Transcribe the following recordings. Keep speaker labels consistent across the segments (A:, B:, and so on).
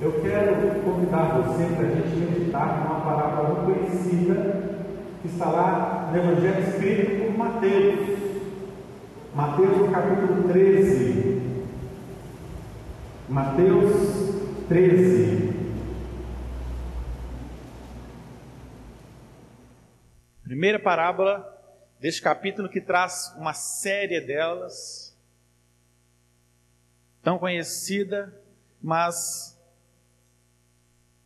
A: eu quero convidar você para a gente meditar numa palavra muito conhecida que está lá no Evangelho escrito por Mateus. Mateus no capítulo 13. Mateus 13.
B: Primeira parábola deste capítulo que traz uma série delas, tão conhecida, mas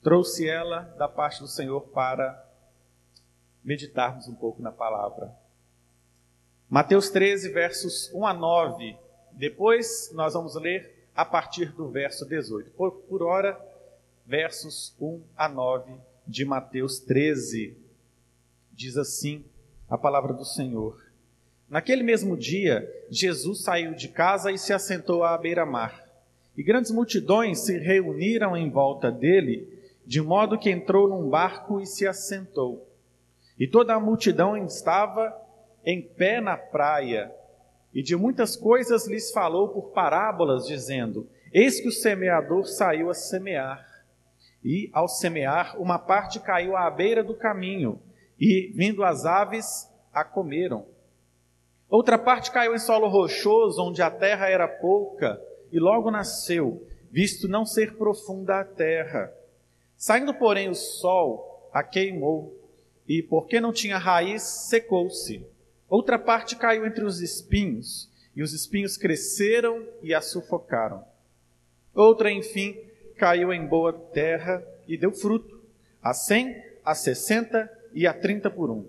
B: trouxe ela da parte do Senhor para meditarmos um pouco na palavra. Mateus 13, versos 1 a 9. Depois nós vamos ler a partir do verso 18. Por, por hora, versos 1 a 9 de Mateus 13. Diz assim a palavra do Senhor. Naquele mesmo dia, Jesus saiu de casa e se assentou à beira-mar. E grandes multidões se reuniram em volta dele, de modo que entrou num barco e se assentou. E toda a multidão estava em pé na praia, e de muitas coisas lhes falou por parábolas, dizendo: Eis que o semeador saiu a semear. E, ao semear, uma parte caiu à beira do caminho, e, vindo as aves, a comeram. Outra parte caiu em solo rochoso, onde a terra era pouca, e logo nasceu, visto não ser profunda a terra. Saindo, porém, o sol a queimou, e porque não tinha raiz, secou-se. Outra parte caiu entre os espinhos, e os espinhos cresceram e a sufocaram. Outra, enfim, caiu em boa terra e deu fruto, a cem, a sessenta e a trinta por um.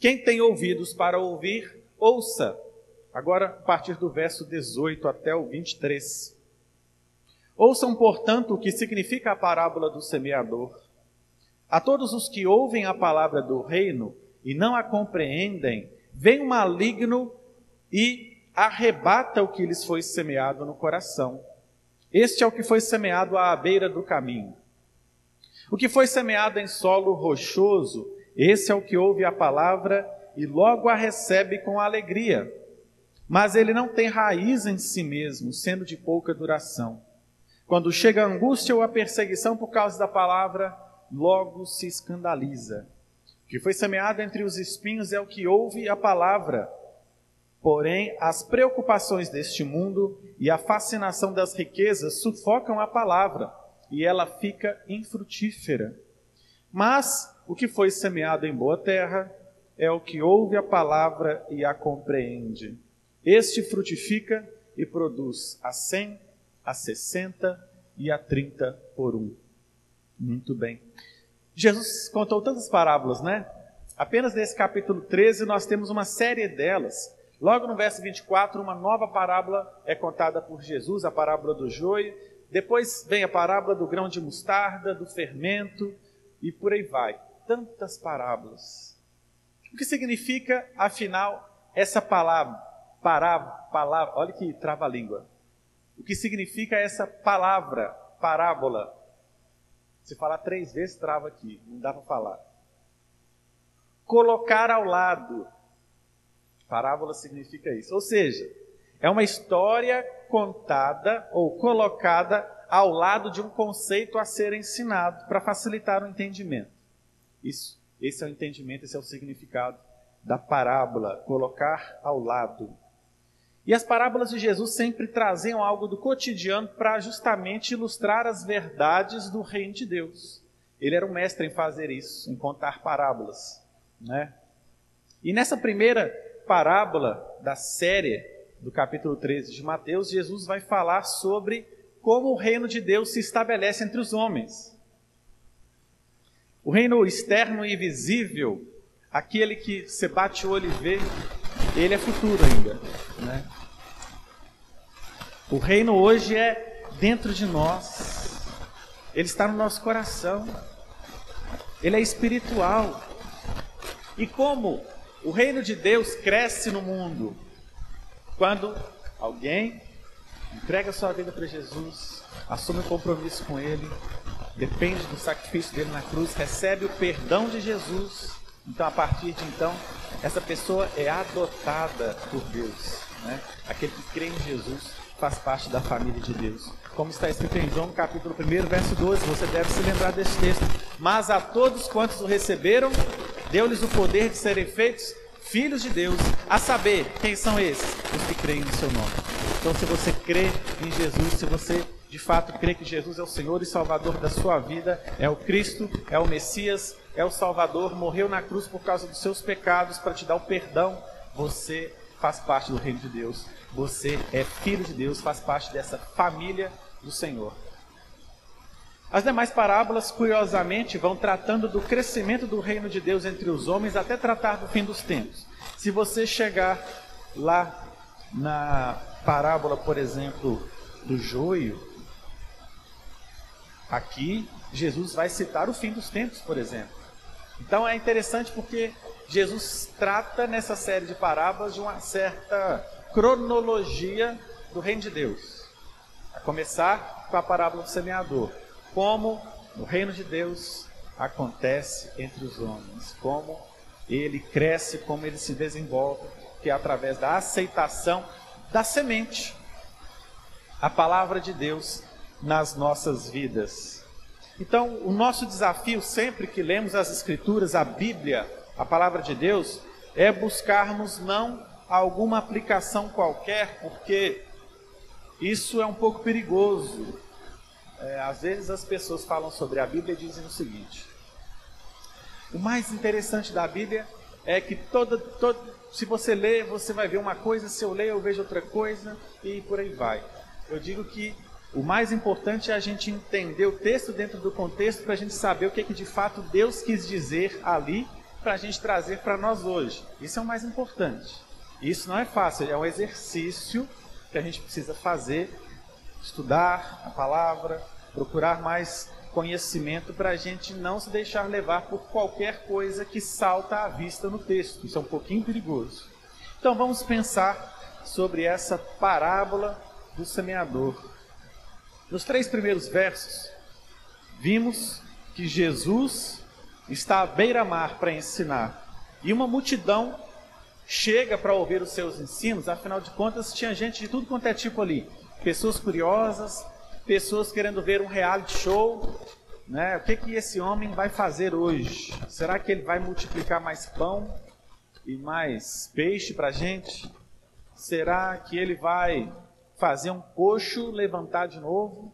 B: Quem tem ouvidos para ouvir, ouça. Agora, a partir do verso 18 até o 23. Ouçam, portanto, o que significa a parábola do semeador. A todos os que ouvem a palavra do reino e não a compreendem, vem o maligno e arrebata o que lhes foi semeado no coração. Este é o que foi semeado à beira do caminho. O que foi semeado em solo rochoso, esse é o que ouve a palavra e logo a recebe com alegria. Mas ele não tem raiz em si mesmo, sendo de pouca duração. Quando chega a angústia ou a perseguição por causa da palavra, logo se escandaliza. O que foi semeado entre os espinhos é o que ouve a palavra. Porém, as preocupações deste mundo e a fascinação das riquezas sufocam a palavra e ela fica infrutífera. Mas o que foi semeado em boa terra é o que ouve a palavra e a compreende. Este frutifica e produz a cem, a sessenta e a trinta por um. Muito bem. Jesus contou tantas parábolas, né? Apenas nesse capítulo 13 nós temos uma série delas. Logo no verso 24, uma nova parábola é contada por Jesus, a parábola do joio. Depois vem a parábola do grão de mostarda, do fermento e por aí vai. Tantas parábolas. O que significa, afinal, essa palavra? Parábola, palavra, olha que trava a língua. O que significa essa palavra, parábola? Se falar três vezes, trava aqui, não dá para falar. Colocar ao lado. Parábola significa isso. Ou seja, é uma história contada ou colocada ao lado de um conceito a ser ensinado para facilitar o entendimento. Isso, esse é o entendimento, esse é o significado da parábola, colocar ao lado. E as parábolas de Jesus sempre traziam algo do cotidiano para justamente ilustrar as verdades do reino de Deus. Ele era um mestre em fazer isso, em contar parábolas, né? E nessa primeira parábola da série do capítulo 13 de Mateus, Jesus vai falar sobre como o reino de Deus se estabelece entre os homens. O reino externo e visível, aquele que você bate o olho e vê, ele é futuro ainda. Né? O reino hoje é dentro de nós, ele está no nosso coração, ele é espiritual. E como o reino de Deus cresce no mundo? Quando alguém entrega sua vida para Jesus, assume um compromisso com Ele, depende do sacrifício dele na cruz, recebe o perdão de Jesus. Então, a partir de então, essa pessoa é adotada por Deus. Né? Aquele que crê em Jesus faz parte da família de Deus. Como está escrito em João capítulo 1, verso 12, você deve se lembrar desse texto. Mas a todos quantos o receberam, deu-lhes o poder de serem feitos filhos de Deus, a saber, quem são esses? Os que creem no seu nome. Então, se você crê em Jesus, se você de fato crê que Jesus é o Senhor e Salvador da sua vida, é o Cristo, é o Messias, é o Salvador, morreu na cruz por causa dos seus pecados para te dar o perdão, você faz parte do reino de Deus. Você é filho de Deus, faz parte dessa família do Senhor. As demais parábolas, curiosamente, vão tratando do crescimento do reino de Deus entre os homens até tratar do fim dos tempos. Se você chegar lá na parábola, por exemplo, do joio, aqui Jesus vai citar o fim dos tempos, por exemplo. Então é interessante porque Jesus trata nessa série de parábolas de uma certa cronologia do reino de Deus. A começar com a parábola do semeador. Como no reino de Deus acontece entre os homens, como ele cresce, como ele se desenvolve, que é através da aceitação da semente, a palavra de Deus nas nossas vidas. Então, o nosso desafio sempre que lemos as Escrituras, a Bíblia, a palavra de Deus, é buscarmos não alguma aplicação qualquer, porque isso é um pouco perigoso. É, às vezes as pessoas falam sobre a Bíblia e dizem o seguinte: o mais interessante da Bíblia é que toda, toda, se você lê, você vai ver uma coisa, se eu ler, eu vejo outra coisa, e por aí vai. Eu digo que o mais importante é a gente entender o texto dentro do contexto para a gente saber o que, é que de fato Deus quis dizer ali para a gente trazer para nós hoje. Isso é o mais importante. Isso não é fácil, é um exercício que a gente precisa fazer, estudar a palavra, procurar mais conhecimento para a gente não se deixar levar por qualquer coisa que salta à vista no texto. Isso é um pouquinho perigoso. Então vamos pensar sobre essa parábola do semeador. Nos três primeiros versos, vimos que Jesus está à beira-mar para ensinar e uma multidão chega para ouvir os seus ensinos, afinal de contas, tinha gente de tudo quanto é tipo ali. Pessoas curiosas, pessoas querendo ver um reality show. Né? O que, que esse homem vai fazer hoje? Será que ele vai multiplicar mais pão e mais peixe para a gente? Será que ele vai fazer um coxo levantar de novo?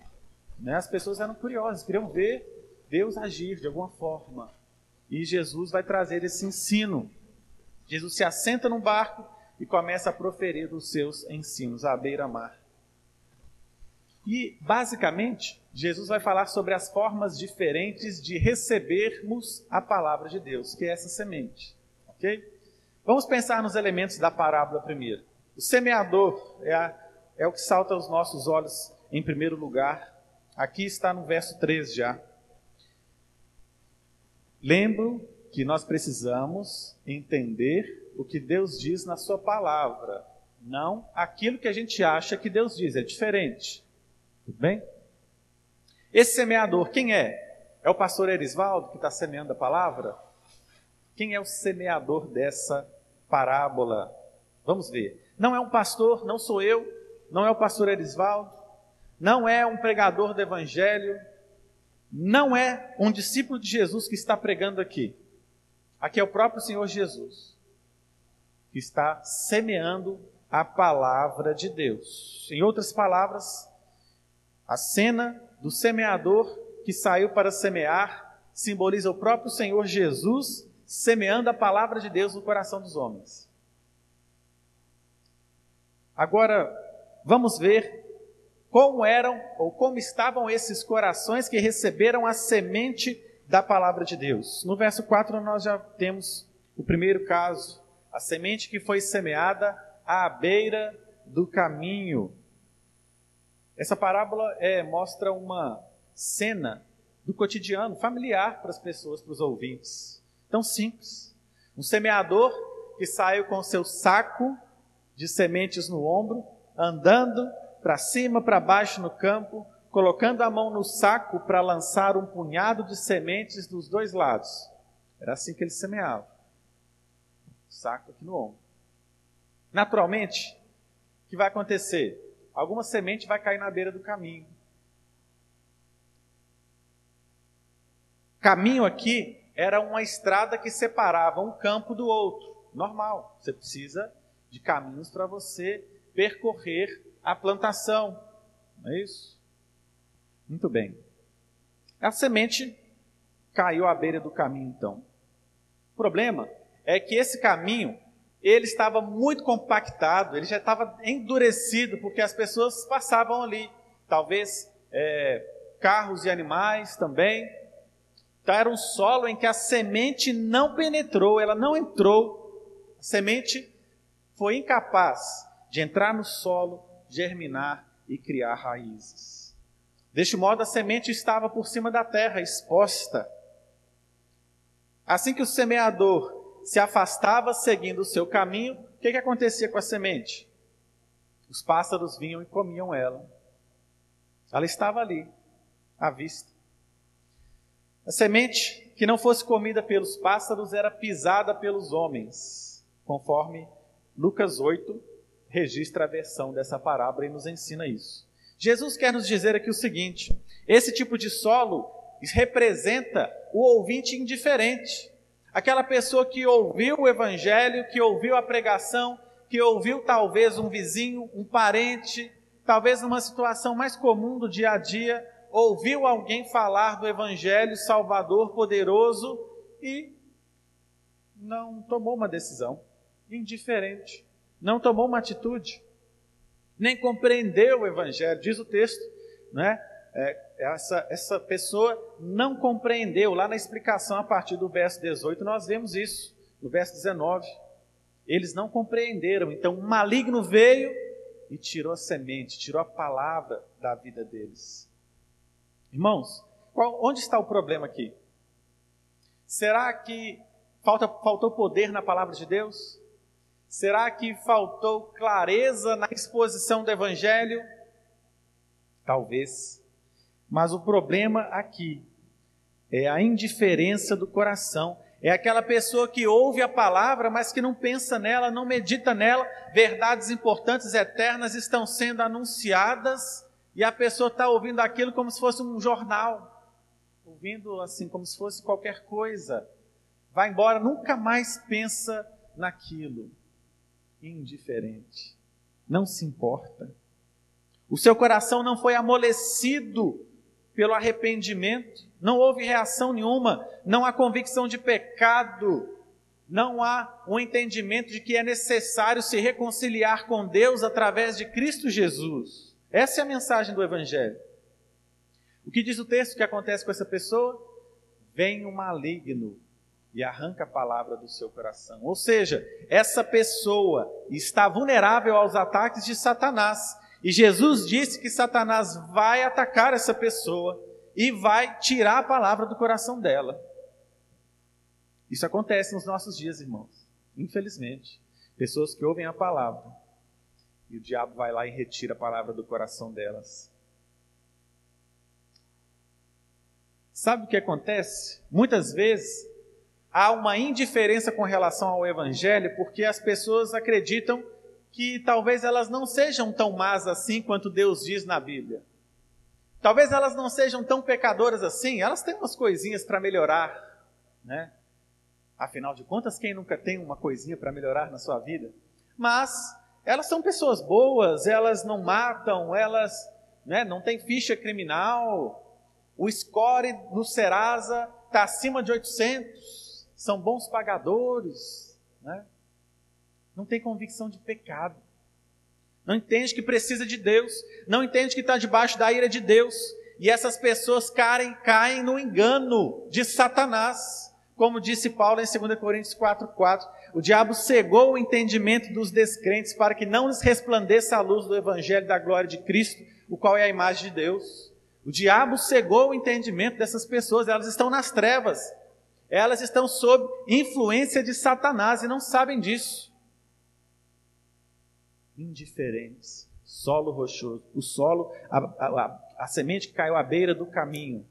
B: Né? As pessoas eram curiosas, queriam ver Deus agir de alguma forma. E Jesus vai trazer esse ensino Jesus se assenta num barco e começa a proferir os seus ensinos à beira-mar. E, basicamente, Jesus vai falar sobre as formas diferentes de recebermos a palavra de Deus, que é essa semente. Ok? Vamos pensar nos elementos da parábola primeiro. O semeador é, a, é o que salta aos nossos olhos em primeiro lugar. Aqui está no verso 13 já. Lembro que nós precisamos entender o que Deus diz na Sua palavra, não aquilo que a gente acha que Deus diz, é diferente. Tudo bem? Esse semeador, quem é? É o pastor Erisvaldo que está semeando a palavra? Quem é o semeador dessa parábola? Vamos ver. Não é um pastor, não sou eu, não é o pastor Erisvaldo, não é um pregador do evangelho, não é um discípulo de Jesus que está pregando aqui. Aqui é o próprio Senhor Jesus que está semeando a palavra de Deus. Em outras palavras, a cena do semeador que saiu para semear simboliza o próprio Senhor Jesus semeando a palavra de Deus no coração dos homens. Agora, vamos ver como eram ou como estavam esses corações que receberam a semente da palavra de Deus. No verso 4 nós já temos o primeiro caso, a semente que foi semeada à beira do caminho. Essa parábola é, mostra uma cena do cotidiano, familiar para as pessoas, para os ouvintes. Tão simples. Um semeador que saiu com seu saco de sementes no ombro, andando para cima, para baixo no campo, colocando a mão no saco para lançar um punhado de sementes dos dois lados. Era assim que ele semeava. Saco aqui no ombro. Naturalmente, o que vai acontecer? alguma semente vai cair na beira do caminho. Caminho aqui era uma estrada que separava um campo do outro. Normal, você precisa de caminhos para você percorrer a plantação. Não é isso? Muito bem. A semente caiu à beira do caminho, então. O problema é que esse caminho ele estava muito compactado, ele já estava endurecido, porque as pessoas passavam ali. Talvez é, carros e animais também. Então era um solo em que a semente não penetrou, ela não entrou. A semente foi incapaz de entrar no solo, germinar e criar raízes. Deste modo, a semente estava por cima da terra, exposta. Assim que o semeador se afastava seguindo o seu caminho, o que, que acontecia com a semente? Os pássaros vinham e comiam ela. Ela estava ali, à vista. A semente que não fosse comida pelos pássaros era pisada pelos homens, conforme Lucas 8 registra a versão dessa parábola e nos ensina isso. Jesus quer nos dizer aqui o seguinte: esse tipo de solo representa o ouvinte indiferente. Aquela pessoa que ouviu o evangelho, que ouviu a pregação, que ouviu talvez um vizinho, um parente, talvez numa situação mais comum do dia a dia, ouviu alguém falar do evangelho salvador poderoso e não tomou uma decisão, indiferente, não tomou uma atitude, nem compreendeu o evangelho, diz o texto, né? é, essa, essa pessoa não compreendeu. Lá na explicação, a partir do verso 18, nós vemos isso. No verso 19, eles não compreenderam. Então, o maligno veio e tirou a semente, tirou a palavra da vida deles. Irmãos, qual, onde está o problema aqui? Será que falta, faltou poder na palavra de Deus? Será que faltou clareza na exposição do Evangelho? Talvez. Mas o problema aqui é a indiferença do coração. É aquela pessoa que ouve a palavra, mas que não pensa nela, não medita nela. Verdades importantes, eternas estão sendo anunciadas e a pessoa está ouvindo aquilo como se fosse um jornal, ouvindo assim como se fosse qualquer coisa. Vai embora, nunca mais pensa naquilo. Indiferente, não se importa. O seu coração não foi amolecido pelo arrependimento, não houve reação nenhuma, não há convicção de pecado, não há um entendimento de que é necessário se reconciliar com Deus através de Cristo Jesus. Essa é a mensagem do Evangelho. O que diz o texto que acontece com essa pessoa? Vem o maligno e arranca a palavra do seu coração. Ou seja, essa pessoa está vulnerável aos ataques de Satanás. E Jesus disse que Satanás vai atacar essa pessoa e vai tirar a palavra do coração dela. Isso acontece nos nossos dias, irmãos. Infelizmente. Pessoas que ouvem a palavra e o diabo vai lá e retira a palavra do coração delas. Sabe o que acontece? Muitas vezes há uma indiferença com relação ao evangelho porque as pessoas acreditam que talvez elas não sejam tão más assim quanto Deus diz na Bíblia. Talvez elas não sejam tão pecadoras assim, elas têm umas coisinhas para melhorar, né? Afinal de contas, quem nunca tem uma coisinha para melhorar na sua vida? Mas elas são pessoas boas, elas não matam, elas né, não têm ficha criminal, o score no Serasa está acima de 800, são bons pagadores, né? não tem convicção de pecado, não entende que precisa de Deus, não entende que está debaixo da ira de Deus, e essas pessoas caem, caem no engano de Satanás, como disse Paulo em 2 Coríntios 4,4. O diabo cegou o entendimento dos descrentes para que não lhes resplandeça a luz do Evangelho da glória de Cristo, o qual é a imagem de Deus. O diabo cegou o entendimento dessas pessoas, elas estão nas trevas, elas estão sob influência de Satanás e não sabem disso indiferentes. Solo rochoso. O solo, a, a, a, semente que caiu à beira do caminho.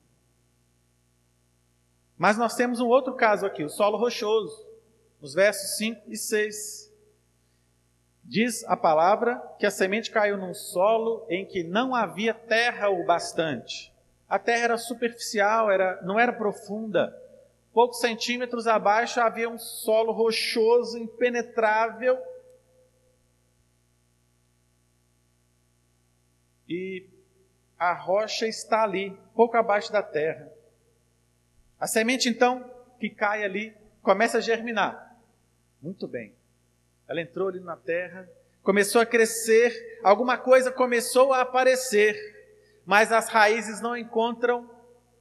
B: Mas nós temos um outro caso aqui, o solo rochoso, nos versos 5 e 6. Diz a palavra que a semente caiu num solo em que não havia terra o bastante. A terra era superficial, era, não era profunda. Poucos centímetros abaixo havia um solo rochoso, impenetrável. E a rocha está ali, pouco abaixo da terra. A semente, então, que cai ali, começa a germinar. Muito bem. Ela entrou ali na terra, começou a crescer, alguma coisa começou a aparecer, mas as raízes não encontram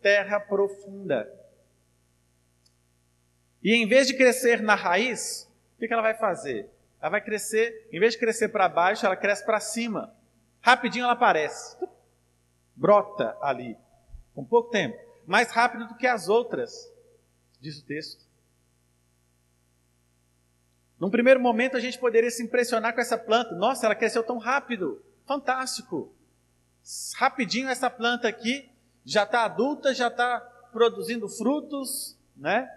B: terra profunda. E em vez de crescer na raiz, o que ela vai fazer? Ela vai crescer, em vez de crescer para baixo, ela cresce para cima. Rapidinho ela aparece. Brota ali. Com pouco tempo. Mais rápido do que as outras, diz o texto. Num primeiro momento a gente poderia se impressionar com essa planta. Nossa, ela cresceu tão rápido. Fantástico. Rapidinho essa planta aqui já está adulta, já está produzindo frutos, né?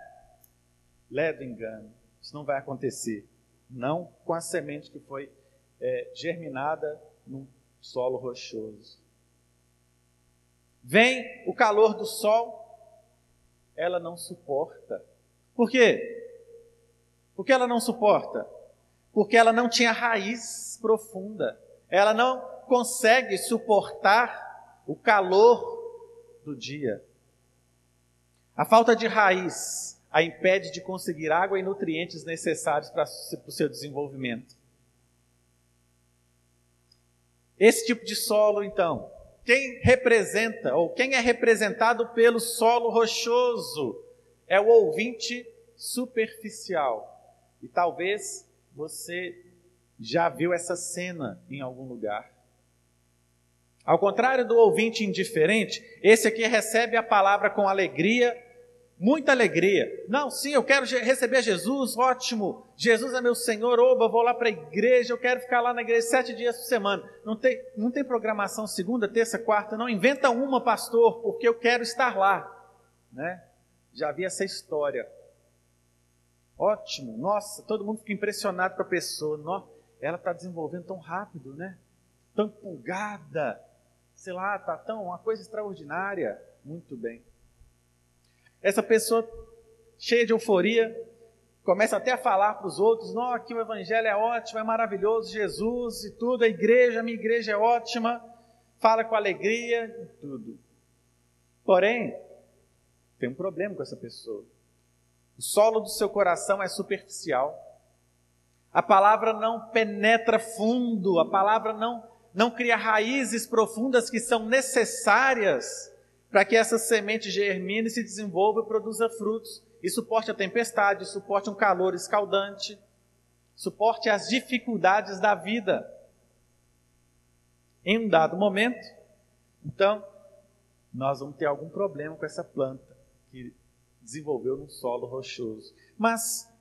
B: Leve engano. Isso não vai acontecer. Não com a semente que foi é, germinada num solo rochoso. Vem o calor do sol, ela não suporta. Por quê? Por que ela não suporta? Porque ela não tinha raiz profunda. Ela não consegue suportar o calor do dia. A falta de raiz a impede de conseguir água e nutrientes necessários para o seu desenvolvimento. Esse tipo de solo, então, quem representa, ou quem é representado pelo solo rochoso, é o ouvinte superficial. E talvez você já viu essa cena em algum lugar. Ao contrário do ouvinte indiferente, esse aqui recebe a palavra com alegria, muita alegria. Não, sim, eu quero receber Jesus, ótimo. Jesus é meu Senhor, oba, vou lá para a igreja, eu quero ficar lá na igreja sete dias por semana. Não tem, não tem programação segunda, terça, quarta, não. Inventa uma, pastor, porque eu quero estar lá. Né? Já vi essa história. Ótimo, nossa, todo mundo fica impressionado com a pessoa. Nossa, ela está desenvolvendo tão rápido, né? Tão empolgada, sei lá, está tão uma coisa extraordinária. Muito bem. Essa pessoa cheia de euforia começa até a falar para os outros: não, aqui o evangelho é ótimo, é maravilhoso, Jesus e tudo, a igreja, a minha igreja é ótima, fala com alegria e tudo. Porém, tem um problema com essa pessoa. O solo do seu coração é superficial. A palavra não penetra fundo, a palavra não, não cria raízes profundas que são necessárias para que essa semente germine, se desenvolva e produza frutos e suporte a tempestade, suporte um calor escaldante, suporte as dificuldades da vida. Em um dado momento, então, nós vamos ter algum problema com essa planta que desenvolveu num solo rochoso. Mas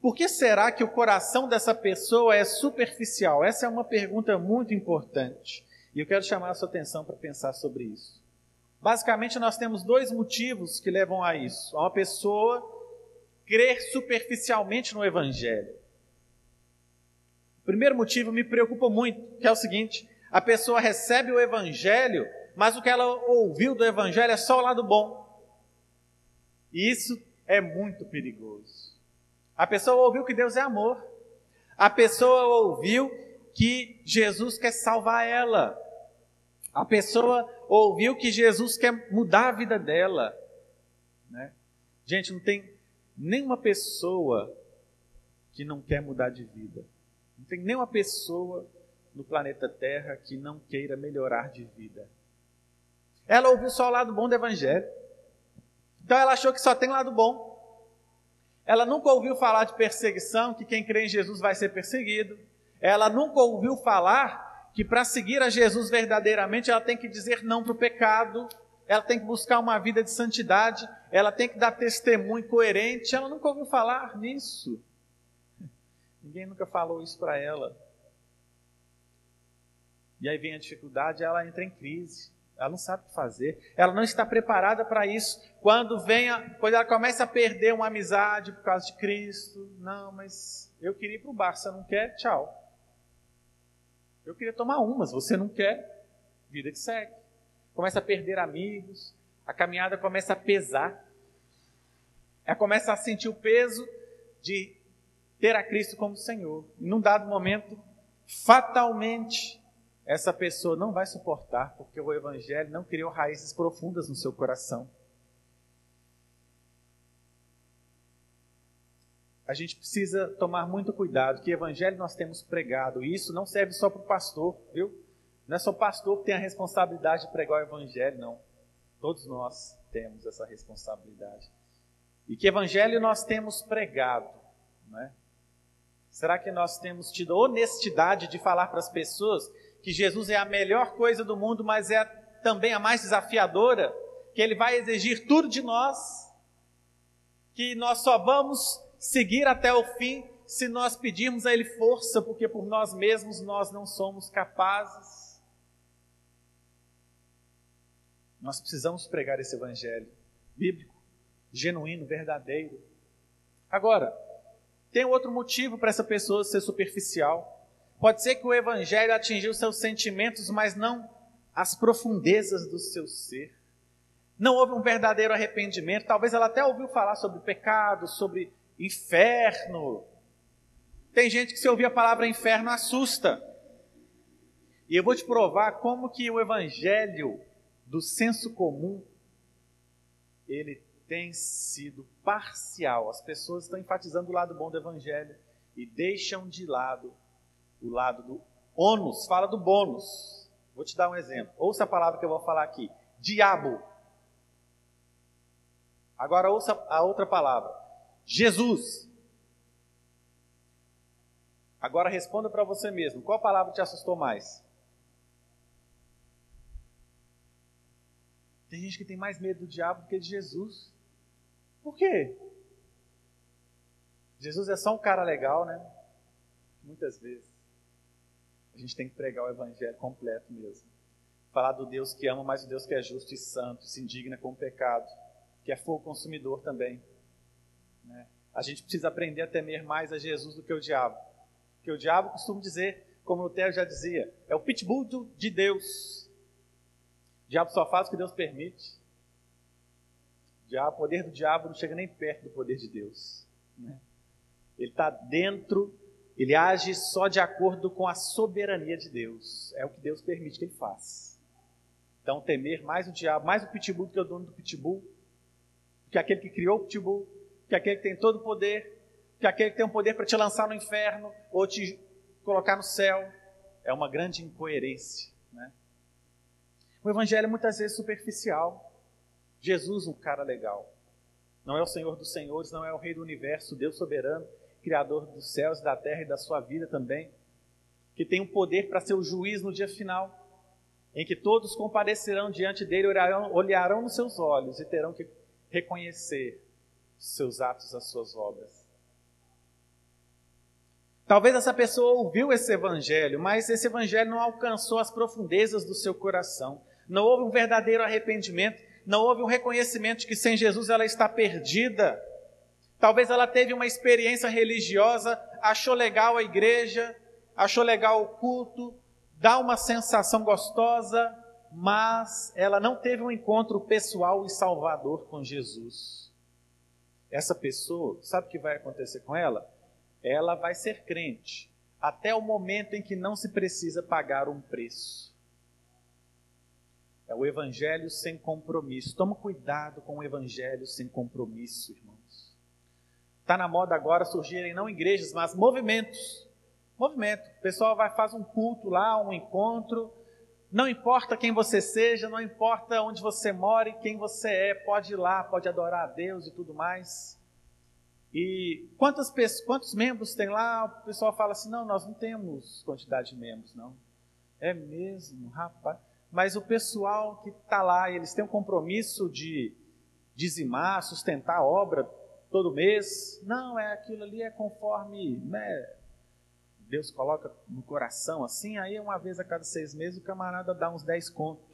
B: por que será que o coração dessa pessoa é superficial? Essa é uma pergunta muito importante. E eu quero chamar a sua atenção para pensar sobre isso. Basicamente, nós temos dois motivos que levam a isso. A uma pessoa crer superficialmente no Evangelho. O primeiro motivo me preocupa muito, que é o seguinte: a pessoa recebe o Evangelho, mas o que ela ouviu do Evangelho é só o lado bom. E isso é muito perigoso. A pessoa ouviu que Deus é amor. A pessoa ouviu que Jesus quer salvar ela. A pessoa ouviu que Jesus quer mudar a vida dela. Né? Gente, não tem nenhuma pessoa que não quer mudar de vida. Não tem nenhuma pessoa no planeta Terra que não queira melhorar de vida. Ela ouviu só o lado bom do Evangelho. Então ela achou que só tem lado bom. Ela nunca ouviu falar de perseguição, que quem crê em Jesus vai ser perseguido. Ela nunca ouviu falar que para seguir a Jesus verdadeiramente ela tem que dizer não para o pecado, ela tem que buscar uma vida de santidade, ela tem que dar testemunho coerente. Ela nunca ouviu falar nisso. Ninguém nunca falou isso para ela. E aí vem a dificuldade, ela entra em crise. Ela não sabe o que fazer. Ela não está preparada para isso. Quando vem, a, quando ela começa a perder uma amizade por causa de Cristo, não, mas eu queria ir para o bar, você não quer? Tchau. Eu queria tomar umas, você não quer? Vida que segue. Começa a perder amigos, a caminhada começa a pesar. Ela começa a sentir o peso de ter a Cristo como Senhor. E num dado momento, fatalmente, essa pessoa não vai suportar, porque o Evangelho não criou raízes profundas no seu coração. A gente precisa tomar muito cuidado, que evangelho nós temos pregado, e isso não serve só para o pastor, viu? Não é só o pastor que tem a responsabilidade de pregar o evangelho, não. Todos nós temos essa responsabilidade. E que evangelho nós temos pregado, né? Será que nós temos tido honestidade de falar para as pessoas que Jesus é a melhor coisa do mundo, mas é também a mais desafiadora? Que Ele vai exigir tudo de nós? Que nós só vamos seguir até o fim se nós pedirmos a Ele força, porque por nós mesmos nós não somos capazes. Nós precisamos pregar esse Evangelho bíblico, genuíno, verdadeiro. Agora, tem outro motivo para essa pessoa ser superficial. Pode ser que o Evangelho atingiu seus sentimentos, mas não as profundezas do seu ser. Não houve um verdadeiro arrependimento. Talvez ela até ouviu falar sobre pecado, sobre inferno. Tem gente que se ouvir a palavra inferno assusta. E eu vou te provar como que o evangelho do senso comum ele tem sido parcial. As pessoas estão enfatizando o lado bom do evangelho e deixam de lado o lado do ônus, fala do bônus. Vou te dar um exemplo. Ouça a palavra que eu vou falar aqui: diabo. Agora ouça a outra palavra: Jesus. Agora responda para você mesmo: qual palavra te assustou mais? Tem gente que tem mais medo do diabo do que de Jesus. Por quê? Jesus é só um cara legal, né? Muitas vezes. A gente tem que pregar o evangelho completo mesmo. Falar do Deus que ama, mas o Deus que é justo e santo, se indigna com o pecado, que é fogo consumidor também. Né? A gente precisa aprender a temer mais a Jesus do que o diabo. Porque o diabo costuma dizer, como o Theo já dizia, é o pitbull de Deus. O diabo só faz o que Deus permite. O, diabo, o poder do diabo não chega nem perto do poder de Deus. Né? Ele está dentro, ele age só de acordo com a soberania de Deus. É o que Deus permite que ele faça. Então, temer mais o diabo, mais o pitbull do que o dono do pitbull, que aquele que criou o pitbull, que aquele que tem todo o poder, que aquele que tem o poder para te lançar no inferno ou te colocar no céu, é uma grande incoerência. Né? O evangelho é muitas vezes superficial. Jesus, um cara legal. Não é o Senhor dos Senhores, não é o Rei do Universo, Deus soberano, Criador dos céus, da terra e da sua vida também, que tem o um poder para ser o juiz no dia final, em que todos comparecerão diante dele, olharão, olharão nos seus olhos e terão que reconhecer seus atos, as suas obras. Talvez essa pessoa ouviu esse evangelho, mas esse evangelho não alcançou as profundezas do seu coração. Não houve um verdadeiro arrependimento, não houve um reconhecimento de que sem Jesus ela está perdida. Talvez ela teve uma experiência religiosa, achou legal a igreja, achou legal o culto, dá uma sensação gostosa, mas ela não teve um encontro pessoal e salvador com Jesus essa pessoa, sabe o que vai acontecer com ela? Ela vai ser crente até o momento em que não se precisa pagar um preço. É o evangelho sem compromisso. Toma cuidado com o evangelho sem compromisso, irmãos. Está na moda agora surgirem não igrejas, mas movimentos. Movimento. O pessoal vai fazer um culto lá, um encontro, não importa quem você seja, não importa onde você mora e quem você é, pode ir lá, pode adorar a Deus e tudo mais. E quantas pessoas, quantos membros tem lá? O pessoal fala assim: não, nós não temos quantidade de membros, não. É mesmo, rapaz. Mas o pessoal que está lá, eles têm um compromisso de dizimar, sustentar a obra todo mês. Não, é aquilo ali, é conforme né, Deus coloca no coração assim, aí uma vez a cada seis meses o camarada dá uns 10 contos.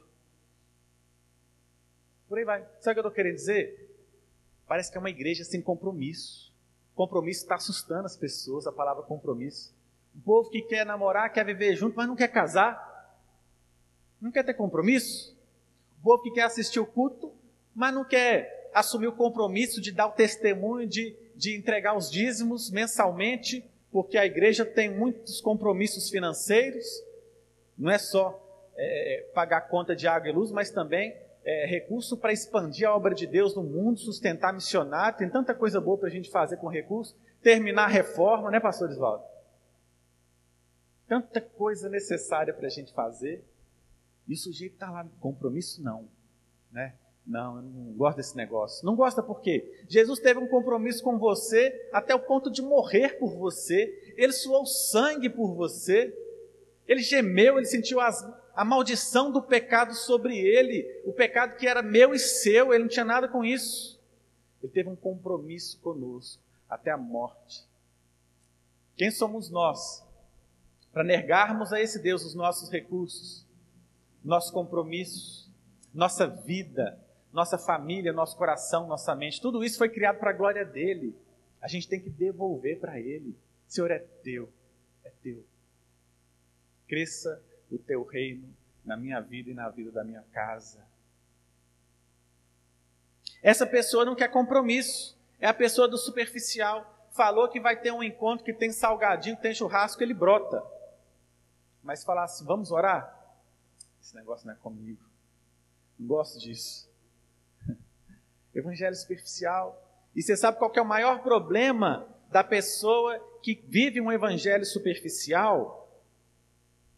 B: Por aí vai. Sabe o que eu estou querendo dizer? Parece que é uma igreja sem compromisso. Compromisso está assustando as pessoas, a palavra compromisso. O povo que quer namorar, quer viver junto, mas não quer casar. Não quer ter compromisso. O povo que quer assistir o culto, mas não quer assumir o compromisso de dar o testemunho, de, de entregar os dízimos mensalmente, porque a igreja tem muitos compromissos financeiros. Não é só é, pagar conta de água e luz, mas também é, recurso para expandir a obra de Deus no mundo, sustentar missionário. Tem tanta coisa boa para a gente fazer com recurso. Terminar a reforma, né, pastor Oswaldo? Tanta coisa necessária para a gente fazer. E o sujeito está lá, compromisso não. Né? Não, eu não gosto desse negócio. Não gosta por quê? Jesus teve um compromisso com você até o ponto de morrer por você. Ele suou sangue por você. Ele gemeu, ele sentiu as, a maldição do pecado sobre ele. O pecado que era meu e seu, ele não tinha nada com isso. Ele teve um compromisso conosco até a morte. Quem somos nós para negarmos a esse Deus os nossos recursos, nosso compromisso, nossa vida, nossa família, nosso coração, nossa mente? Tudo isso foi criado para a glória dele. A gente tem que devolver para ele. Senhor, é teu, é teu. Cresça o teu reino na minha vida e na vida da minha casa. Essa pessoa não quer compromisso. É a pessoa do superficial. Falou que vai ter um encontro que tem salgadinho, que tem churrasco, ele brota. Mas falar assim, vamos orar? Esse negócio não é comigo. Não gosto disso. Evangelho superficial. E você sabe qual é o maior problema da pessoa que vive um evangelho superficial?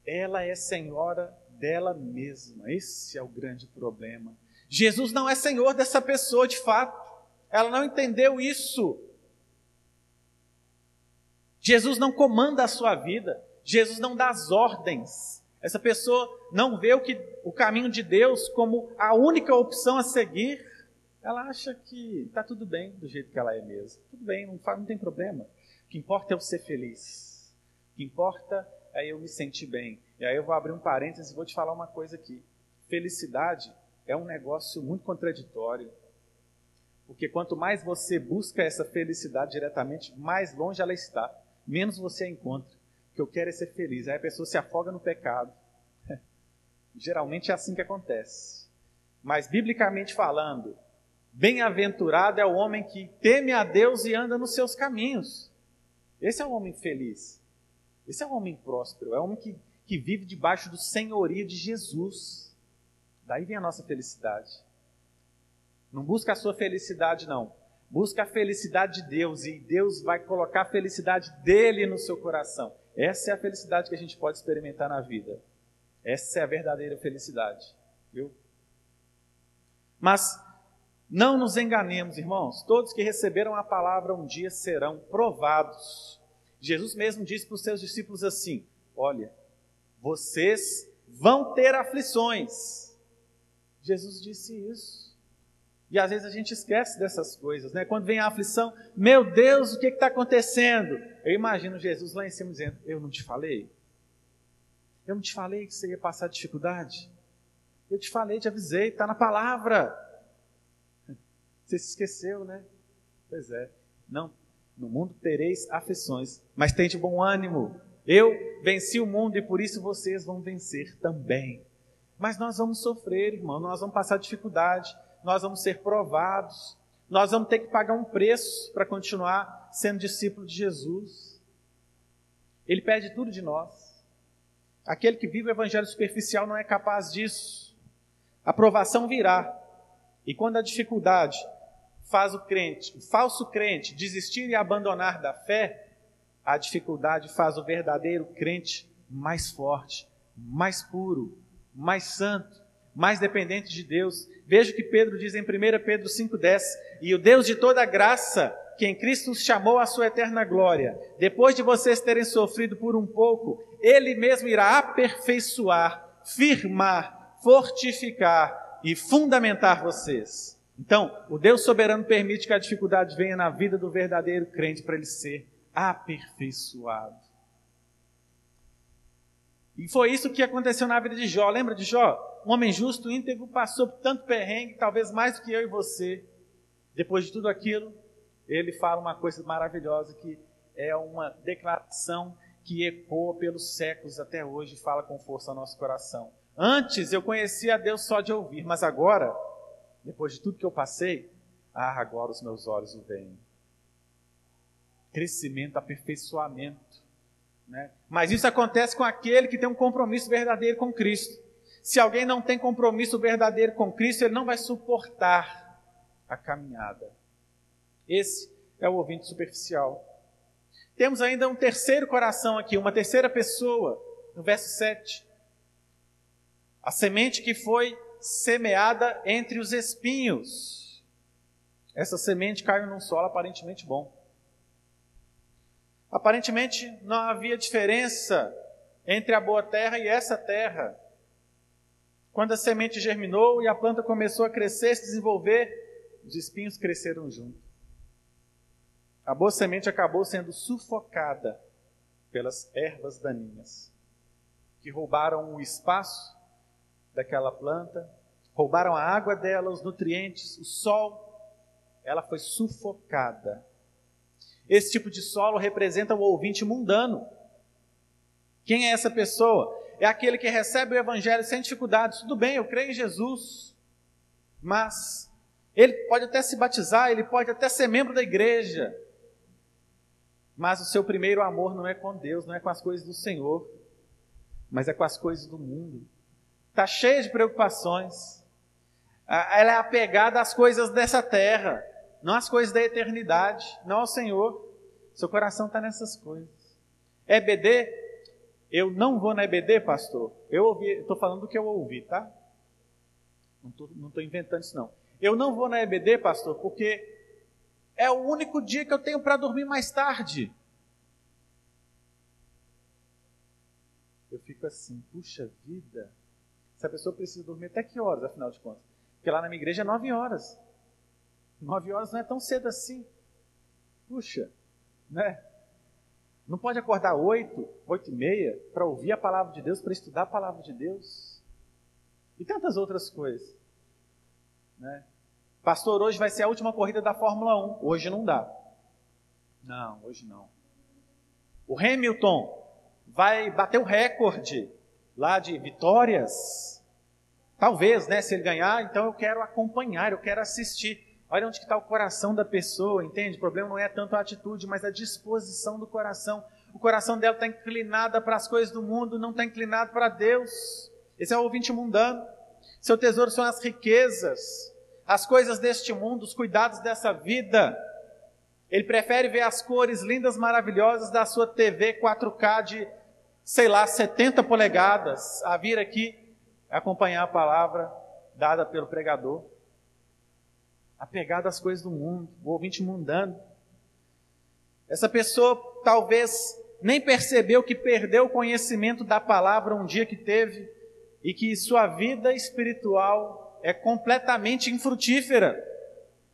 B: Ela é senhora dela mesma. Esse é o grande problema. Jesus não é senhor dessa pessoa de fato. Ela não entendeu isso. Jesus não comanda a sua vida. Jesus não dá as ordens. Essa pessoa não vê o, que, o caminho de Deus como a única opção a seguir. Ela acha que está tudo bem do jeito que ela é mesmo. Tudo bem, não, não tem problema. O que importa é eu ser feliz. O que importa é eu me sentir bem. E aí eu vou abrir um parênteses e vou te falar uma coisa aqui. Felicidade é um negócio muito contraditório. Porque quanto mais você busca essa felicidade diretamente, mais longe ela está, menos você a encontra que eu quero é ser feliz. Aí a pessoa se afoga no pecado. Geralmente é assim que acontece. Mas, biblicamente falando, bem-aventurado é o homem que teme a Deus e anda nos seus caminhos. Esse é o homem feliz. Esse é o homem próspero. É o homem que, que vive debaixo do senhorio de Jesus. Daí vem a nossa felicidade. Não busca a sua felicidade, não. Busca a felicidade de Deus e Deus vai colocar a felicidade dele no seu coração. Essa é a felicidade que a gente pode experimentar na vida. Essa é a verdadeira felicidade, viu? Mas não nos enganemos, irmãos. Todos que receberam a palavra um dia serão provados. Jesus mesmo disse para os seus discípulos assim: Olha, vocês vão ter aflições. Jesus disse isso. E às vezes a gente esquece dessas coisas, né? Quando vem a aflição, meu Deus, o que está acontecendo? Eu imagino Jesus lá em cima dizendo: Eu não te falei? Eu não te falei que você ia passar dificuldade? Eu te falei, te avisei, está na palavra. Você se esqueceu, né? Pois é. Não, no mundo tereis aflições, mas tente bom ânimo. Eu venci o mundo e por isso vocês vão vencer também. Mas nós vamos sofrer, irmão, nós vamos passar dificuldade nós vamos ser provados, nós vamos ter que pagar um preço para continuar sendo discípulo de Jesus. Ele pede tudo de nós. Aquele que vive o evangelho superficial não é capaz disso. A provação virá. E quando a dificuldade faz o crente, o falso crente, desistir e abandonar da fé, a dificuldade faz o verdadeiro crente mais forte, mais puro, mais santo, mais dependente de Deus. Veja o que Pedro diz em 1 Pedro 5,10: E o Deus de toda graça, que em Cristo nos chamou à sua eterna glória, depois de vocês terem sofrido por um pouco, Ele mesmo irá aperfeiçoar, firmar, fortificar e fundamentar vocês. Então, o Deus soberano permite que a dificuldade venha na vida do verdadeiro crente para ele ser aperfeiçoado. E foi isso que aconteceu na vida de Jó. Lembra de Jó? um homem justo, íntegro, passou por tanto perrengue, talvez mais do que eu e você. Depois de tudo aquilo, ele fala uma coisa maravilhosa que é uma declaração que ecoa pelos séculos até hoje e fala com força ao nosso coração. Antes eu conhecia a Deus só de ouvir, mas agora, depois de tudo que eu passei, ah, agora os meus olhos o veem. Crescimento, aperfeiçoamento. Né? Mas isso acontece com aquele que tem um compromisso verdadeiro com Cristo. Se alguém não tem compromisso verdadeiro com Cristo, ele não vai suportar a caminhada. Esse é o ouvinte superficial. Temos ainda um terceiro coração aqui, uma terceira pessoa, no verso 7. A semente que foi semeada entre os espinhos. Essa semente caiu num solo aparentemente bom. Aparentemente não havia diferença entre a boa terra e essa terra. Quando a semente germinou e a planta começou a crescer, se desenvolver, os espinhos cresceram junto. A boa semente acabou sendo sufocada pelas ervas daninhas, que roubaram o espaço daquela planta, roubaram a água dela, os nutrientes, o sol. Ela foi sufocada esse tipo de solo representa o ouvinte mundano. Quem é essa pessoa? É aquele que recebe o evangelho sem dificuldades. Tudo bem, eu creio em Jesus. Mas ele pode até se batizar, ele pode até ser membro da igreja. Mas o seu primeiro amor não é com Deus, não é com as coisas do Senhor, mas é com as coisas do mundo. Está cheia de preocupações. Ela é apegada às coisas dessa terra não as coisas da eternidade, não ao Senhor. Seu coração está nessas coisas. EBD, eu não vou na EBD, pastor. Eu ouvi, estou falando do que eu ouvi, tá? Não estou inventando isso, não. Eu não vou na EBD, pastor, porque é o único dia que eu tenho para dormir mais tarde. Eu fico assim, puxa vida. Essa pessoa precisa dormir até que horas, afinal de contas? Porque lá na minha igreja é nove horas. Nove horas não é tão cedo assim. Puxa, né? Não pode acordar oito, oito e meia para ouvir a palavra de Deus, para estudar a palavra de Deus. E tantas outras coisas. Né? Pastor, hoje vai ser a última corrida da Fórmula 1. Hoje não dá. Não, hoje não. O Hamilton vai bater o recorde lá de vitórias. Talvez, né? Se ele ganhar, então eu quero acompanhar, eu quero assistir. Olha onde está o coração da pessoa, entende? O problema não é tanto a atitude, mas a disposição do coração. O coração dela está inclinado para as coisas do mundo, não está inclinado para Deus. Esse é o ouvinte mundano. Seu tesouro são as riquezas, as coisas deste mundo, os cuidados dessa vida. Ele prefere ver as cores lindas, maravilhosas da sua TV 4K de, sei lá, 70 polegadas, a vir aqui acompanhar a palavra dada pelo pregador apegado às coisas do mundo, o ouvinte mundano. Essa pessoa talvez nem percebeu que perdeu o conhecimento da palavra um dia que teve e que sua vida espiritual é completamente infrutífera.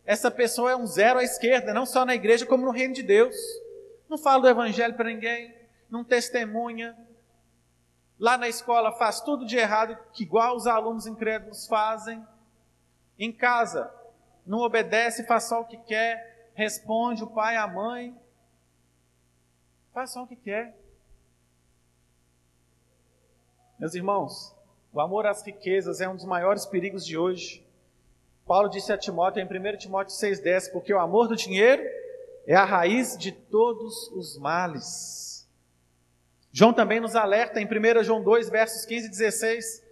B: Essa pessoa é um zero à esquerda, não só na igreja, como no reino de Deus. Não fala do evangelho para ninguém, não testemunha. Lá na escola faz tudo de errado, que igual os alunos incrédulos fazem. Em casa, não obedece, faz só o que quer, responde o pai, a mãe, faz só o que quer. Meus irmãos, o amor às riquezas é um dos maiores perigos de hoje. Paulo disse a Timóteo em 1 Timóteo 6,10: Porque o amor do dinheiro é a raiz de todos os males. João também nos alerta em 1 João 2, versos 15 e 16: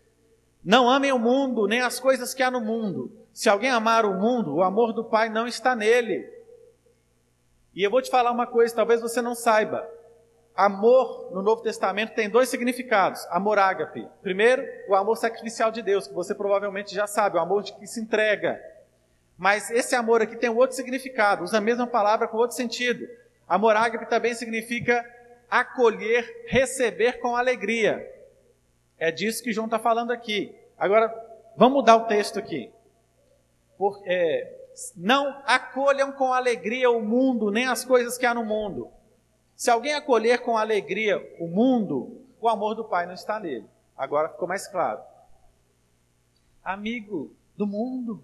B: Não amem o mundo, nem as coisas que há no mundo. Se alguém amar o mundo, o amor do Pai não está nele. E eu vou te falar uma coisa, talvez você não saiba. Amor no Novo Testamento tem dois significados. Amor ágape. Primeiro, o amor sacrificial de Deus, que você provavelmente já sabe, o amor de que se entrega. Mas esse amor aqui tem um outro significado, usa a mesma palavra com outro sentido. Amor ágape também significa acolher, receber com alegria. É disso que João está falando aqui. Agora, vamos mudar o texto aqui por, é, não acolham com alegria o mundo, nem as coisas que há no mundo. Se alguém acolher com alegria o mundo, o amor do Pai não está nele. Agora ficou mais claro. Amigo do mundo,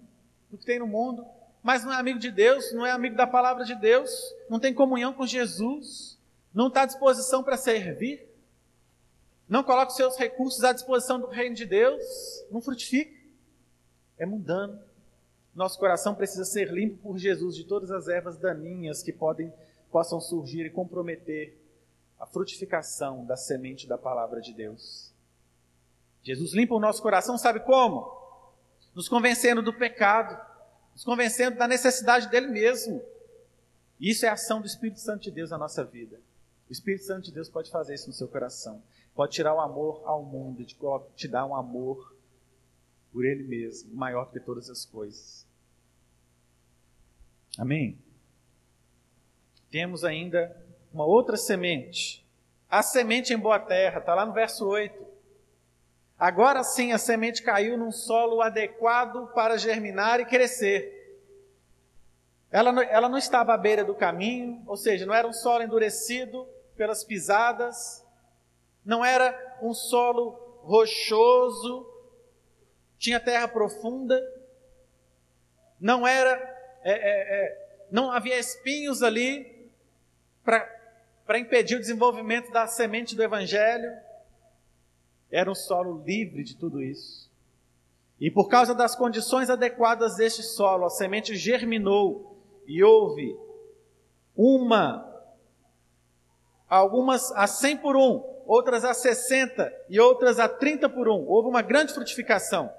B: do que tem no mundo, mas não é amigo de Deus, não é amigo da palavra de Deus, não tem comunhão com Jesus, não está à disposição para servir, não coloca os seus recursos à disposição do reino de Deus, não frutifica, é mundano. Nosso coração precisa ser limpo por Jesus de todas as ervas daninhas que podem, possam surgir e comprometer a frutificação da semente da palavra de Deus. Jesus limpa o nosso coração, sabe como? Nos convencendo do pecado, nos convencendo da necessidade dele mesmo. Isso é a ação do Espírito Santo de Deus na nossa vida. O Espírito Santo de Deus pode fazer isso no seu coração. Pode tirar o amor ao mundo, te dar um amor por Ele mesmo, maior que todas as coisas. Amém? Temos ainda uma outra semente. A semente em boa terra, está lá no verso 8. Agora sim a semente caiu num solo adequado para germinar e crescer. Ela ela não estava à beira do caminho, ou seja, não era um solo endurecido pelas pisadas, não era um solo rochoso, tinha terra profunda, não era, é, é, é, não havia espinhos ali para impedir o desenvolvimento da semente do Evangelho, era um solo livre de tudo isso. E por causa das condições adequadas deste solo, a semente germinou e houve uma, algumas a 100 por um, outras a 60 e outras a 30 por um. Houve uma grande frutificação.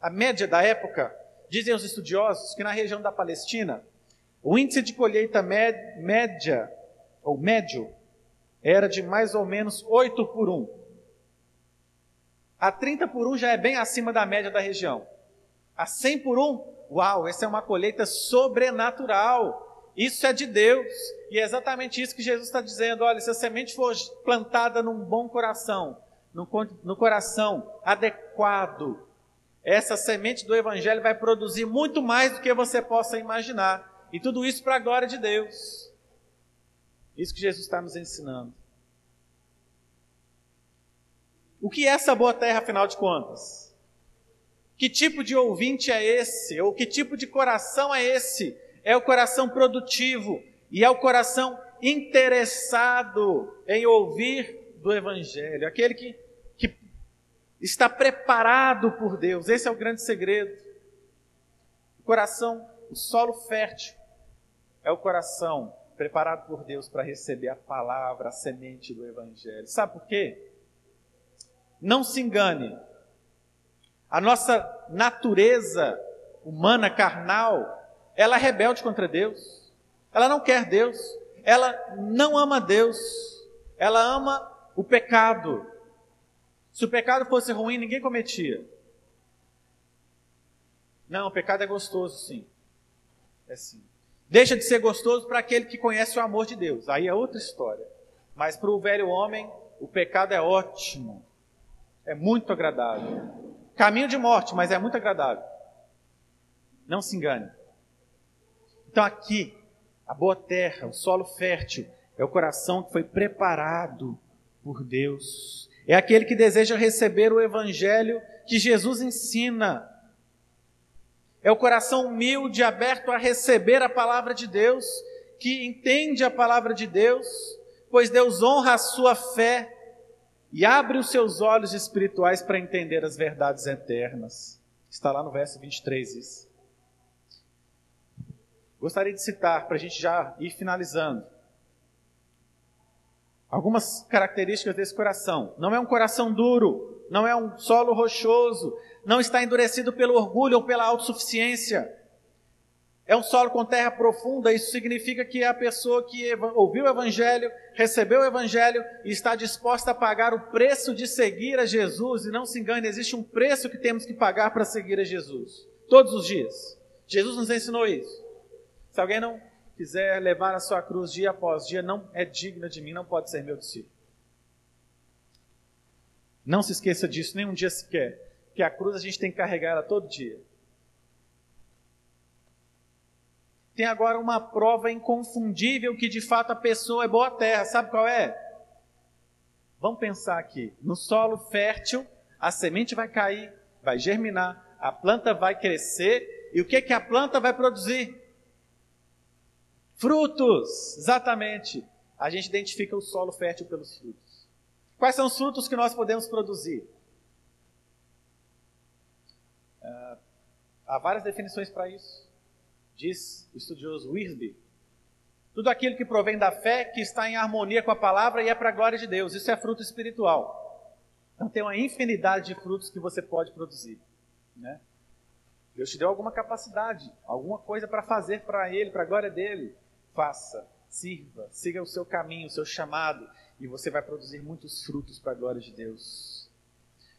B: A média da época, dizem os estudiosos, que na região da Palestina, o índice de colheita média, ou médio, era de mais ou menos 8 por 1. A 30 por 1 já é bem acima da média da região. A 100 por 1 Uau, essa é uma colheita sobrenatural. Isso é de Deus. E é exatamente isso que Jesus está dizendo. Olha, se a semente for plantada num bom coração, no, coração adequado, essa semente do Evangelho vai produzir muito mais do que você possa imaginar. E tudo isso para a glória de Deus. Isso que Jesus está nos ensinando. O que é essa boa terra, afinal de contas? Que tipo de ouvinte é esse? Ou que tipo de coração é esse? É o coração produtivo e é o coração interessado em ouvir do Evangelho, aquele que, que está preparado por Deus. Esse é o grande segredo. O coração, o solo fértil, é o coração preparado por Deus para receber a palavra, a semente do Evangelho. Sabe por quê? Não se engane, a nossa natureza humana, carnal, ela é rebelde contra Deus. Ela não quer Deus. Ela não ama Deus. Ela ama o pecado. Se o pecado fosse ruim, ninguém cometia. Não, o pecado é gostoso, sim. É sim. Deixa de ser gostoso para aquele que conhece o amor de Deus. Aí é outra história. Mas para o velho homem, o pecado é ótimo. É muito agradável. Caminho de morte, mas é muito agradável. Não se engane. Então aqui, a boa terra, o solo fértil, é o coração que foi preparado por Deus. É aquele que deseja receber o evangelho que Jesus ensina. É o coração humilde, aberto a receber a palavra de Deus, que entende a palavra de Deus, pois Deus honra a sua fé e abre os seus olhos espirituais para entender as verdades eternas. Está lá no verso 23 isso. Gostaria de citar, para a gente já ir finalizando, algumas características desse coração. Não é um coração duro, não é um solo rochoso, não está endurecido pelo orgulho ou pela autossuficiência. É um solo com terra profunda, isso significa que é a pessoa que ouviu o Evangelho, recebeu o Evangelho e está disposta a pagar o preço de seguir a Jesus. E não se engane, existe um preço que temos que pagar para seguir a Jesus, todos os dias. Jesus nos ensinou isso. Se alguém não quiser levar a sua cruz dia após dia, não é digna de mim, não pode ser meu discípulo. Não se esqueça disso, nem um dia sequer, que a cruz a gente tem que carregar ela todo dia. tem agora uma prova inconfundível que de fato a pessoa é boa terra. Sabe qual é? Vamos pensar aqui. No solo fértil, a semente vai cair, vai germinar, a planta vai crescer, e o que, que a planta vai produzir? Frutos, exatamente. a gente identifica o solo fértil pelos frutos. Quais são os frutos que nós podemos produzir? Uh, há várias definições para isso. Diz o estudioso Wisby. Tudo aquilo que provém da fé, que está em harmonia com a palavra e é para a glória de Deus. Isso é fruto espiritual. Então tem uma infinidade de frutos que você pode produzir. Né? Deus te deu alguma capacidade, alguma coisa para fazer para Ele, para a glória dele. Faça sirva, siga o seu caminho, o seu chamado, e você vai produzir muitos frutos para a glória de Deus.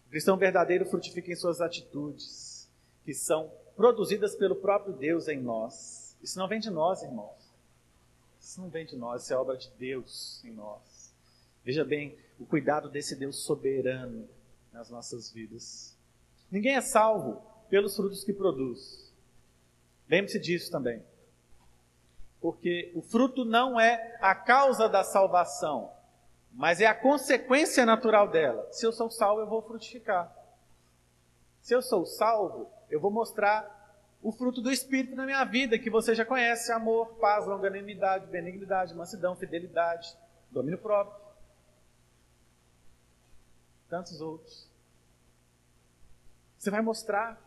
B: O cristão verdadeiro frutifica em suas atitudes, que são produzidas pelo próprio Deus em nós. Isso não vem de nós, irmãos. Isso não vem de nós, isso é obra de Deus em nós. Veja bem o cuidado desse Deus soberano nas nossas vidas. Ninguém é salvo pelos frutos que produz. Lembre-se disso também. Porque o fruto não é a causa da salvação, mas é a consequência natural dela. Se eu sou salvo, eu vou frutificar. Se eu sou salvo, eu vou mostrar o fruto do Espírito na minha vida, que você já conhece: amor, paz, longanimidade, benignidade, mansidão, fidelidade, domínio próprio. Tantos outros. Você vai mostrar,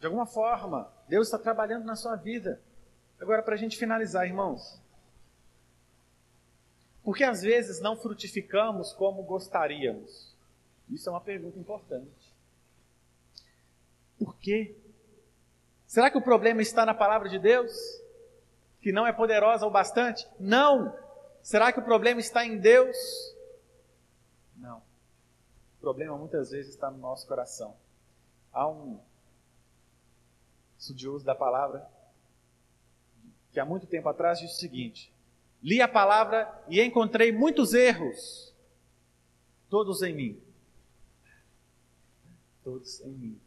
B: de alguma forma, Deus está trabalhando na sua vida. Agora, para a gente finalizar, irmãos. Por que às vezes não frutificamos como gostaríamos? Isso é uma pergunta importante. Por quê? Será que o problema está na palavra de Deus? Que não é poderosa o bastante? Não! Será que o problema está em Deus? Não. O problema muitas vezes está no nosso coração. Há um estudioso da palavra que há muito tempo atrás disse o seguinte: Li a palavra e encontrei muitos erros, todos em mim. Todos em mim.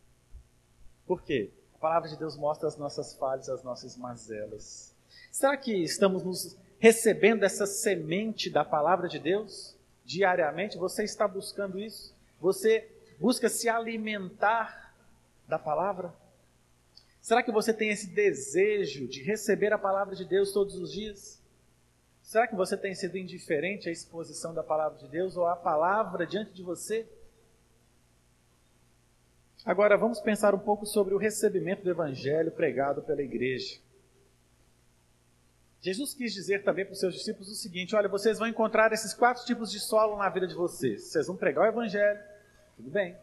B: Por quê? A palavra de Deus mostra as nossas falhas, as nossas mazelas. Será que estamos nos recebendo essa semente da palavra de Deus diariamente? Você está buscando isso? Você busca se alimentar da palavra? Será que você tem esse desejo de receber a palavra de Deus todos os dias? Será que você tem sido indiferente à exposição da palavra de Deus ou à palavra diante de você? Agora vamos pensar um pouco sobre o recebimento do evangelho pregado pela igreja. Jesus quis dizer também para os seus discípulos o seguinte: olha, vocês vão encontrar esses quatro tipos de solo na vida de vocês. Vocês vão pregar o evangelho, tudo bem,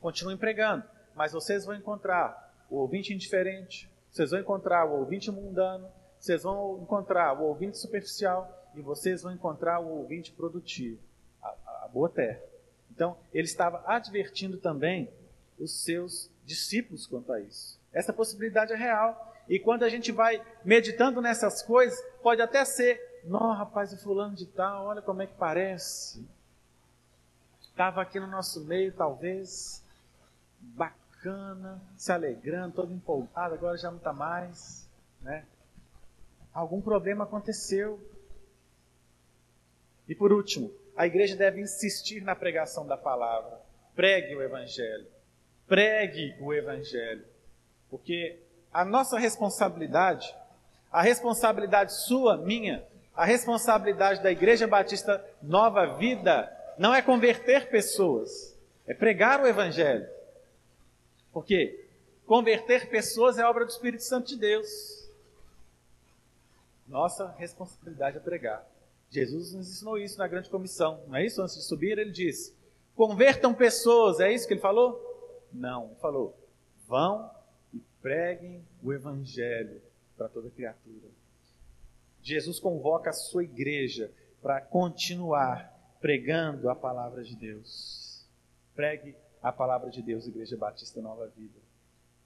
B: continuem pregando, mas vocês vão encontrar o ouvinte indiferente, vocês vão encontrar o ouvinte mundano, vocês vão encontrar o ouvinte superficial e vocês vão encontrar o ouvinte produtivo, a, a boa terra. Então, ele estava advertindo também os seus discípulos quanto a isso. Essa possibilidade é real. E quando a gente vai meditando nessas coisas, pode até ser, não, rapaz, o fulano de tal, olha como é que parece. Estava aqui no nosso meio, talvez, bacana bacana, se alegrando, todo empolgado, agora já não está mais. Né? Algum problema aconteceu. E por último, a igreja deve insistir na pregação da palavra. Pregue o Evangelho. Pregue o Evangelho. Porque a nossa responsabilidade, a responsabilidade sua, minha, a responsabilidade da Igreja Batista Nova Vida, não é converter pessoas, é pregar o Evangelho. Porque converter pessoas é obra do Espírito Santo de Deus. Nossa responsabilidade é pregar. Jesus nos ensinou isso na grande comissão, não é isso? Antes de subir, ele disse: convertam pessoas, é isso que ele falou? Não, ele falou: vão e preguem o Evangelho para toda criatura. Jesus convoca a sua igreja para continuar pregando a palavra de Deus. Pregue a palavra de Deus, Igreja Batista Nova Vida.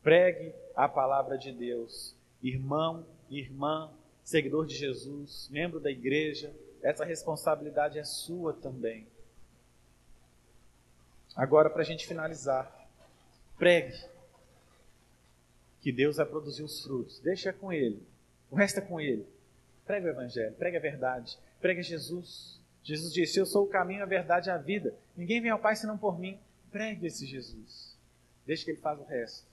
B: Pregue a palavra de Deus, irmão, irmã, seguidor de Jesus, membro da igreja, essa responsabilidade é sua também. Agora, para a gente finalizar, pregue que Deus vai produzir os frutos. Deixa com Ele, o resto é com Ele. Pregue o Evangelho, pregue a verdade, pregue Jesus. Jesus disse: Eu sou o caminho, a verdade e a vida. Ninguém vem ao Pai senão por mim. Pregue esse Jesus. Deixa que ele faça o resto.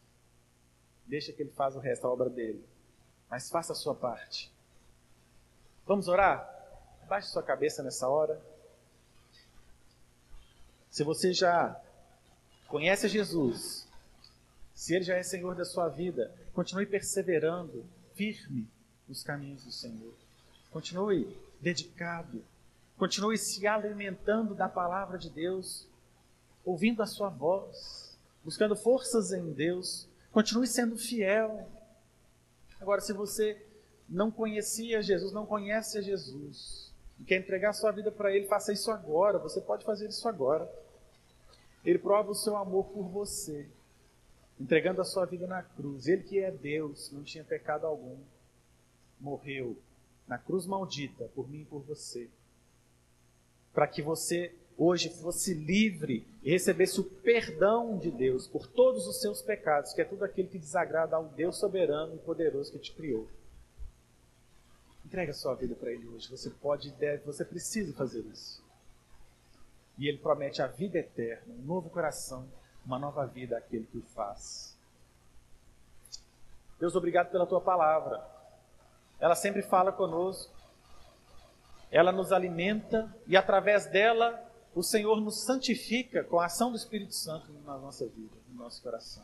B: Deixa que ele faça o resto, a obra dele. Mas faça a sua parte. Vamos orar? Baixe sua cabeça nessa hora. Se você já conhece Jesus, se Ele já é Senhor da sua vida, continue perseverando, firme nos caminhos do Senhor. Continue dedicado. Continue se alimentando da palavra de Deus, ouvindo a sua voz, buscando forças em Deus. Continue sendo fiel. Agora, se você não conhecia Jesus, não conhece a Jesus, e quer entregar a sua vida para Ele, faça isso agora. Você pode fazer isso agora. Ele prova o seu amor por você, entregando a sua vida na cruz. Ele que é Deus, não tinha pecado algum, morreu na cruz maldita por mim e por você, para que você hoje fosse livre e recebesse o perdão de Deus por todos os seus pecados, que é tudo aquilo que desagrada ao Deus soberano e poderoso que te criou. Entrega sua vida para Ele hoje. Você pode e deve, você precisa fazer isso. E Ele promete a vida eterna, um novo coração, uma nova vida àquele que o faz. Deus, obrigado pela tua palavra. Ela sempre fala conosco. Ela nos alimenta e através dela o Senhor nos santifica com a ação do Espírito Santo na nossa vida, no nosso coração.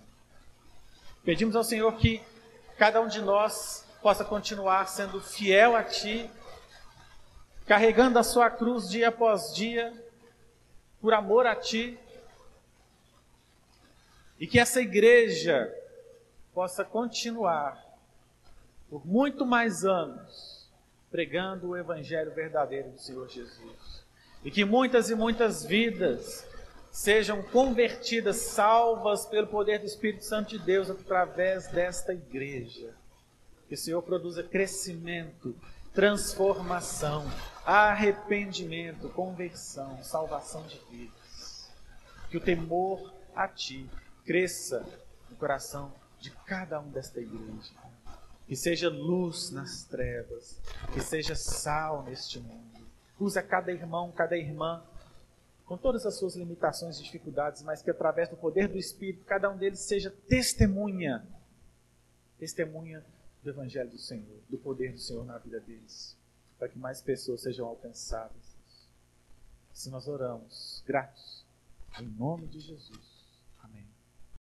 B: Pedimos ao Senhor que cada um de nós possa continuar sendo fiel a Ti, carregando a Sua cruz dia após dia, por amor a Ti, e que essa igreja possa continuar por muito mais anos pregando o Evangelho verdadeiro do Senhor Jesus. E que muitas e muitas vidas sejam convertidas, salvas pelo poder do Espírito Santo de Deus através desta igreja. Que o Senhor produza crescimento, transformação, arrependimento, conversão, salvação de vidas. Que o temor a Ti cresça no coração de cada um desta igreja. Que seja luz nas trevas, que seja sal neste mundo. Usa cada irmão, cada irmã, com todas as suas limitações e dificuldades, mas que através do poder do Espírito, cada um deles seja testemunha, testemunha do Evangelho do Senhor, do poder do Senhor na vida deles, para que mais pessoas sejam alcançadas. Se nós oramos, gratos, em nome de Jesus.